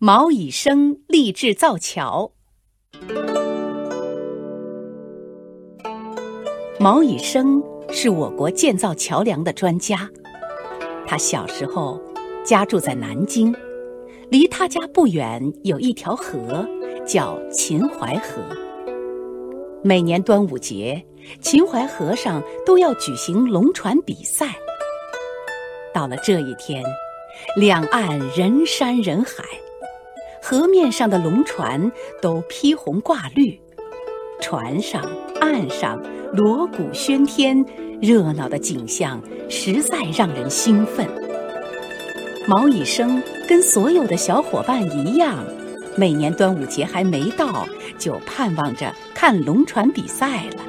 毛以生立志造桥。毛以生是我国建造桥梁的专家。他小时候家住在南京，离他家不远有一条河，叫秦淮河。每年端午节，秦淮河上都要举行龙船比赛。到了这一天，两岸人山人海。河面上的龙船都披红挂绿，船上、岸上锣鼓喧天，热闹的景象实在让人兴奋。毛以生跟所有的小伙伴一样，每年端午节还没到，就盼望着看龙船比赛了。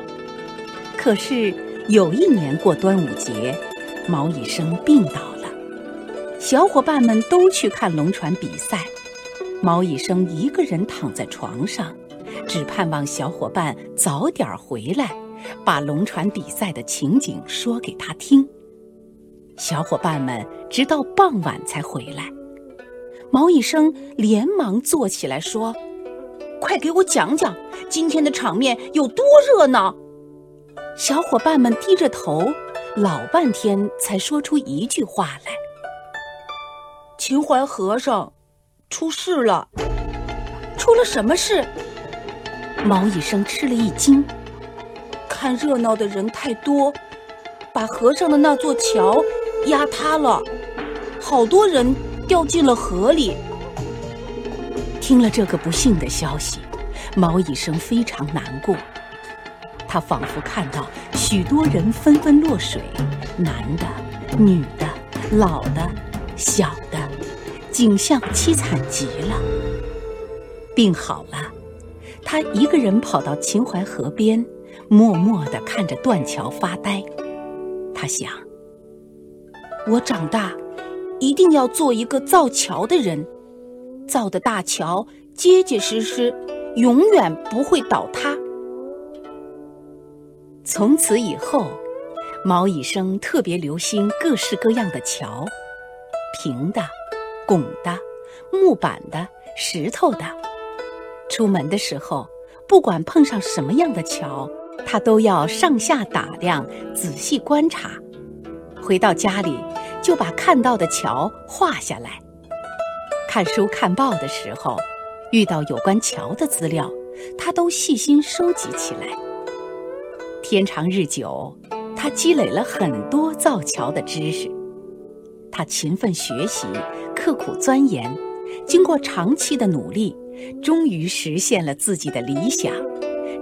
可是有一年过端午节，毛以生病倒了，小伙伴们都去看龙船比赛。毛以生一个人躺在床上，只盼望小伙伴早点回来，把龙船比赛的情景说给他听。小伙伴们直到傍晚才回来，毛以生连忙坐起来说：“快给我讲讲今天的场面有多热闹！”小伙伴们低着头，老半天才说出一句话来：“秦淮河上。”出事了！出了什么事？毛以生吃了一惊。看热闹的人太多，把河上的那座桥压塌了，好多人掉进了河里。听了这个不幸的消息，毛以生非常难过。他仿佛看到许多人纷纷落水，男的、女的、老的、小的。景象凄惨极了。病好了，他一个人跑到秦淮河边，默默地看着断桥发呆。他想：我长大一定要做一个造桥的人，造的大桥结结实实，永远不会倒塌。从此以后，毛以生特别留心各式各样的桥，平的。拱的、木板的、石头的，出门的时候，不管碰上什么样的桥，他都要上下打量、仔细观察。回到家里，就把看到的桥画下来。看书看报的时候，遇到有关桥的资料，他都细心收集起来。天长日久，他积累了很多造桥的知识。他勤奋学习。刻苦钻研，经过长期的努力，终于实现了自己的理想，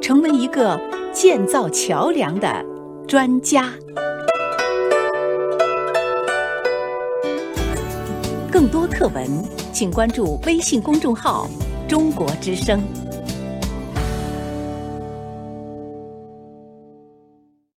成为一个建造桥梁的专家。更多课文，请关注微信公众号“中国之声”。